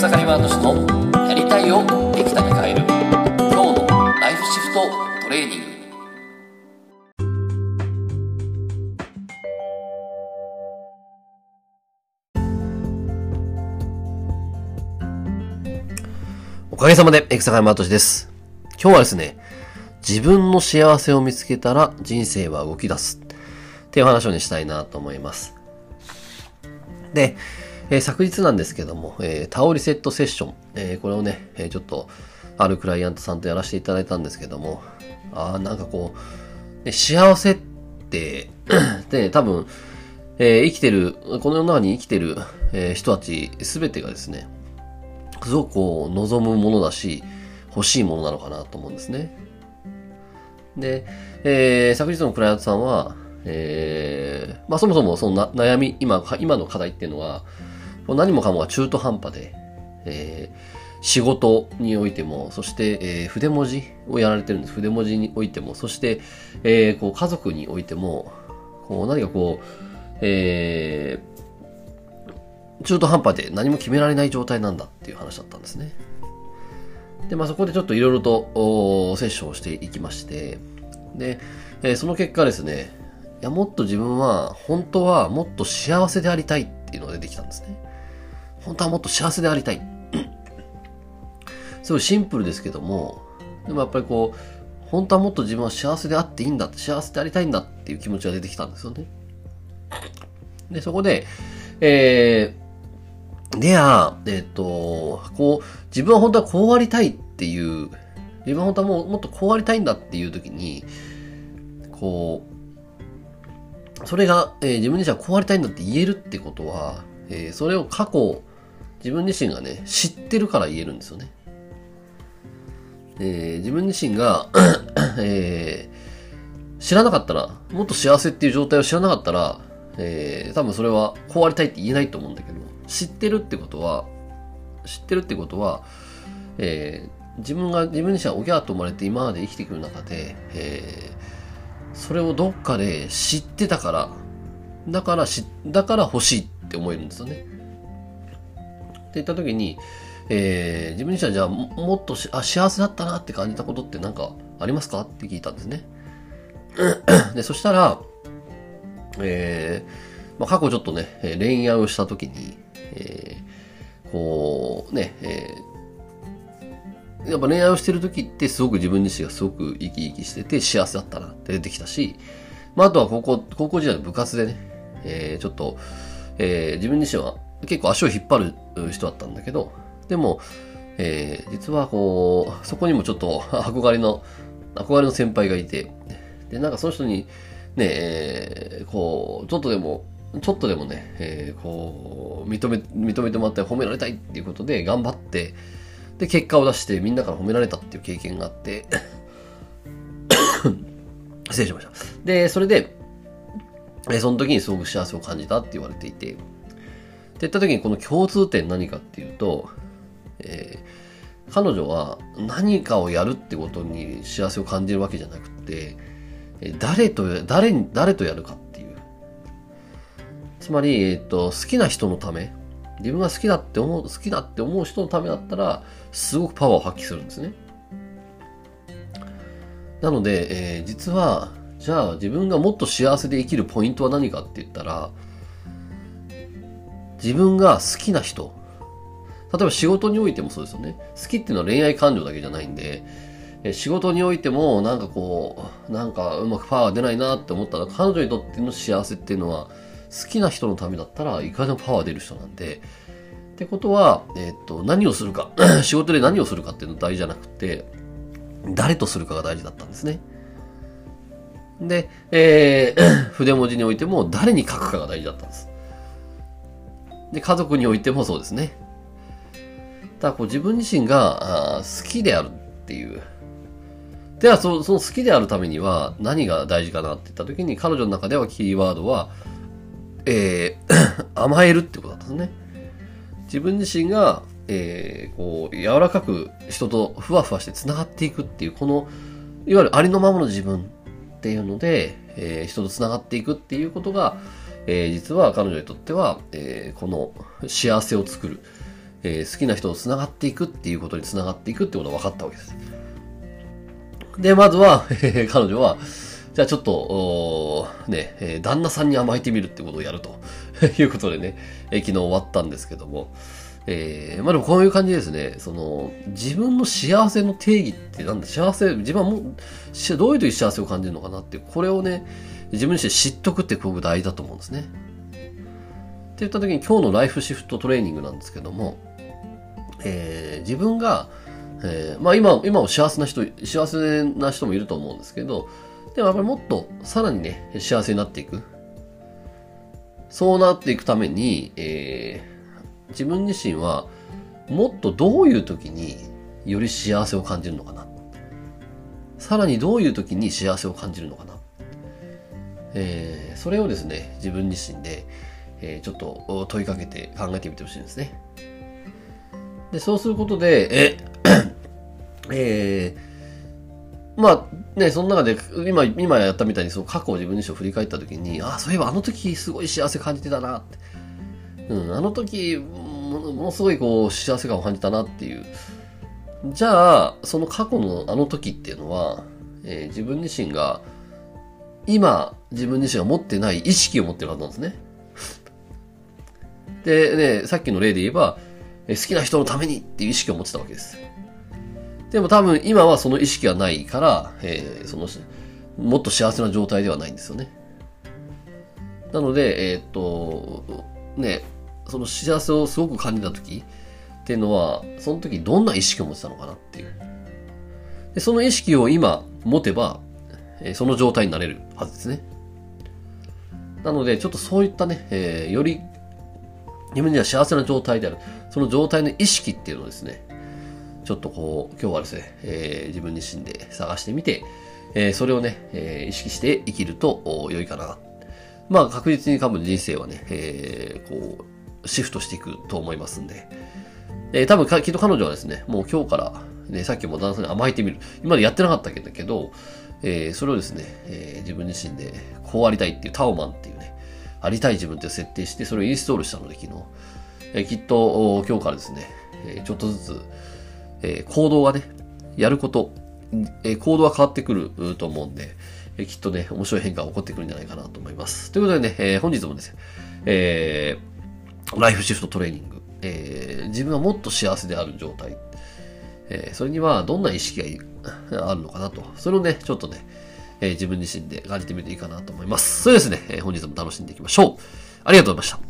草刈ワード氏のやりたいをできたに変える今日のライフシフトトレーニングおかげさまで、エクサガイマートシです。今日はですね、自分の幸せを見つけたら人生は動き出す。っていう話をね、したいなと思います。で、えー昨日なんですけども、えータオリセットセッション、えーこれをね、えちょっと、あるクライアントさんとやらせていただいたんですけども、ああ、なんかこう、ね幸せって、で、多分、え生きてる、この世の中に生きてる、え人たちすべてがですね、すごくこう望むものだし欲しいものなのかなと思うんですね。で、え昨日のクライアントさんは、えーまあそもそもそのな悩み、今、今の課題っていうのは、もう何もかもが中途半端で、えー仕事においても、そして、えー筆文字をやられてるんです。筆文字においても、そして、えーこう家族においても、こう何かこう、えー中途半端で何も決められない状態なんだっていう話だったんですね。で、まあそこでちょっといろいろとセッションをしていきまして、で、えーその結果ですね、いや、もっと自分は、本当はもっと幸せでありたいっていうのが出てきたんですね。本当はもっと幸せでありたい。すごいシンプルですけども、でもやっぱりこう、本当はもっと自分は幸せであっていいんだって、幸せでありたいんだっていう気持ちが出てきたんですよね。で、そこで、えー、でや、えっ、と、こう、自分は本当はこうありたいっていう、自分は本当はもうもっとこうありたいんだっていう時に、こう、それが、えー自分自身はこうありたいんだって言えるってことは、えーそれを過去、自分自身がね、知ってるから言えるんですよね。えー自分自身が、えー知らなかったら、もっと幸せっていう状態を知らなかったら、えー多分それはこうありたいって言えないと思うんだけど、知ってるってことは、知ってるってことは、えー自分が、自分自身はおぎゃーと生まれて今まで生きてくる中で、えーそれをどっかで知ってたから、だからし、だから欲しいって思えるんですよね。って言った時に、えー自分自身はじゃあもっとあ幸せだったなって感じたことって何かありますか？って聞いたんですね。で、そしたら、えーまあ、過去ちょっとね、恋愛をした時に、えーこう、ね、えーやっぱ恋愛をしてる時ってすごく自分自身がすごく生き生きしてて幸せだったなって出てきたし、まあ、あとは高校、高校時代の部活でね、えーちょっと、えー自分自身は結構足を引っ張る人だったんだけど、でも、えー実はこう、そこにもちょっと 憧れの、憧れの先輩がいて、で、なんかその人に、ね、えーこう、ちょっとでも、ちょっとでもね、えーこう、認め、認めてもらって褒められたいっていうことで頑張って、で、結果を出してみんなから褒められたっていう経験があって、失礼しました。で、それで、えその時にすごく幸せを感じたって言われていて、って言った時にこの共通点何かっていうと、えー彼女は何かをやるってことに幸せを感じるわけじゃなくて、え誰と、誰に、誰とやるかっていう。つまり、えっ、と、好きな人のため、自分が好きだって思う、好きだって思う人のためだったら、すごくパワーを発揮するんですね。なので、えー実は、じゃあ自分がもっと幸せで生きるポイントは何かって言ったら、自分が好きな人、例えば仕事においてもそうですよね。好きっていうのは恋愛感情だけじゃないんで、え仕事においてもなんかこう、なんかうまくパワーが出ないなって思ったら、彼女にとっての幸せっていうのは、好きな人のためだったらいかにもパワー出る人なんで、ってことは、えっ、と、何をするか、仕事で何をするかっていうの大事じゃなくて、誰とするかが大事だったんですね。で、えー 筆文字においても誰に書くかが大事だったんです。で、家族においてもそうですね。ただこう自分自身があ好きであるっていう。ではそ、その好きであるためには何が大事かなって言った時に彼女の中ではキーワードは、えー 甘えるってことだったんですね。自分自身が、えーこう、柔らかく人とふわふわして繋がっていくっていう、この、いわゆるありのままの自分っていうので、えー人と繋がっていくっていうことが、えー実は彼女にとっては、えーこの幸せを作る、えー好きな人と繋がっていくっていうことに繋がっていくってことが分かったわけです。で、まずは、え ー彼女は、じゃあちょっと、ね、えー旦那さんに甘えてみるってことをやると。いうことでね、えー昨日終わったんですけども、えーまあでもこういう感じですね、その、自分の幸せの定義ってなんだ、幸せ、自分はもう、どういう時幸せを感じるのかなって、これをね、自分自身知っとくってすごく大事だと思うんですね。って言った時に今日のライフシフトトレーニングなんですけども、えー自分が、えーまあ今、今も幸せな人、幸せな人もいると思うんですけど、でもやっぱりもっとさらにね、幸せになっていく。そうなっていくために、えー自分自身はもっとどういう時により幸せを感じるのかな。さらにどういう時に幸せを感じるのかな。えーそれをですね、自分自身で、えーちょっと問いかけて考えてみてほしいんですね。で、そうすることで、え、えーまあね、その中で、今、今やったみたいに、その過去を自分自身を振り返ったときに、ああ、そういえばあの時すごい幸せ感じてたなって。うん、あの時、ものものすごいこう、幸せ感を感じたなっていう。じゃあ、その過去のあの時っていうのは、えー自分自身が、今、自分自身が持ってない意識を持ってるはずなんですね。で、ね、さっきの例で言えば、え好きな人のためにっていう意識を持ってたわけです。でも多分今はその意識がないから、えーその、もっと幸せな状態ではないんですよね。なので、えーっと、ね、その幸せをすごく感じた時っていうのは、その時どんな意識を持ってたのかなっていう。でその意識を今持てば、えーその状態になれるはずですね。なので、ちょっとそういったね、えーより自分には幸せな状態である。その状態の意識っていうのをですね、ちょっとこう、今日はですね、えー自分自身で探してみて、えーそれをね、えー意識して生きるとお良いかな。まあ確実に多分人生はね、えーこう、シフトしていくと思いますんで、えー多分かきっと彼女はですね、もう今日から、ね、さっきも旦那さんに甘えてみる。今までやってなかったけど、えーそれをですね、えー自分自身でこうありたいっていうタオマンっていうね、ありたい自分って設定して、それをインストールしたので昨日、えーきっと今日からですね、えーちょっとずつ、え行動がね、やること、え行動が変わってくると思うんで、えきっとね、面白い変化が起こってくるんじゃないかなと思います。ということでね、え本日もですね、えーライフシフトトレーニング、えー自分はもっと幸せである状態、えーそれにはどんな意識があるのかなと。それをね、ちょっとね、えー自分自身で感じてみるといいかなと思います。それですね、え本日も楽しんでいきましょう。ありがとうございました。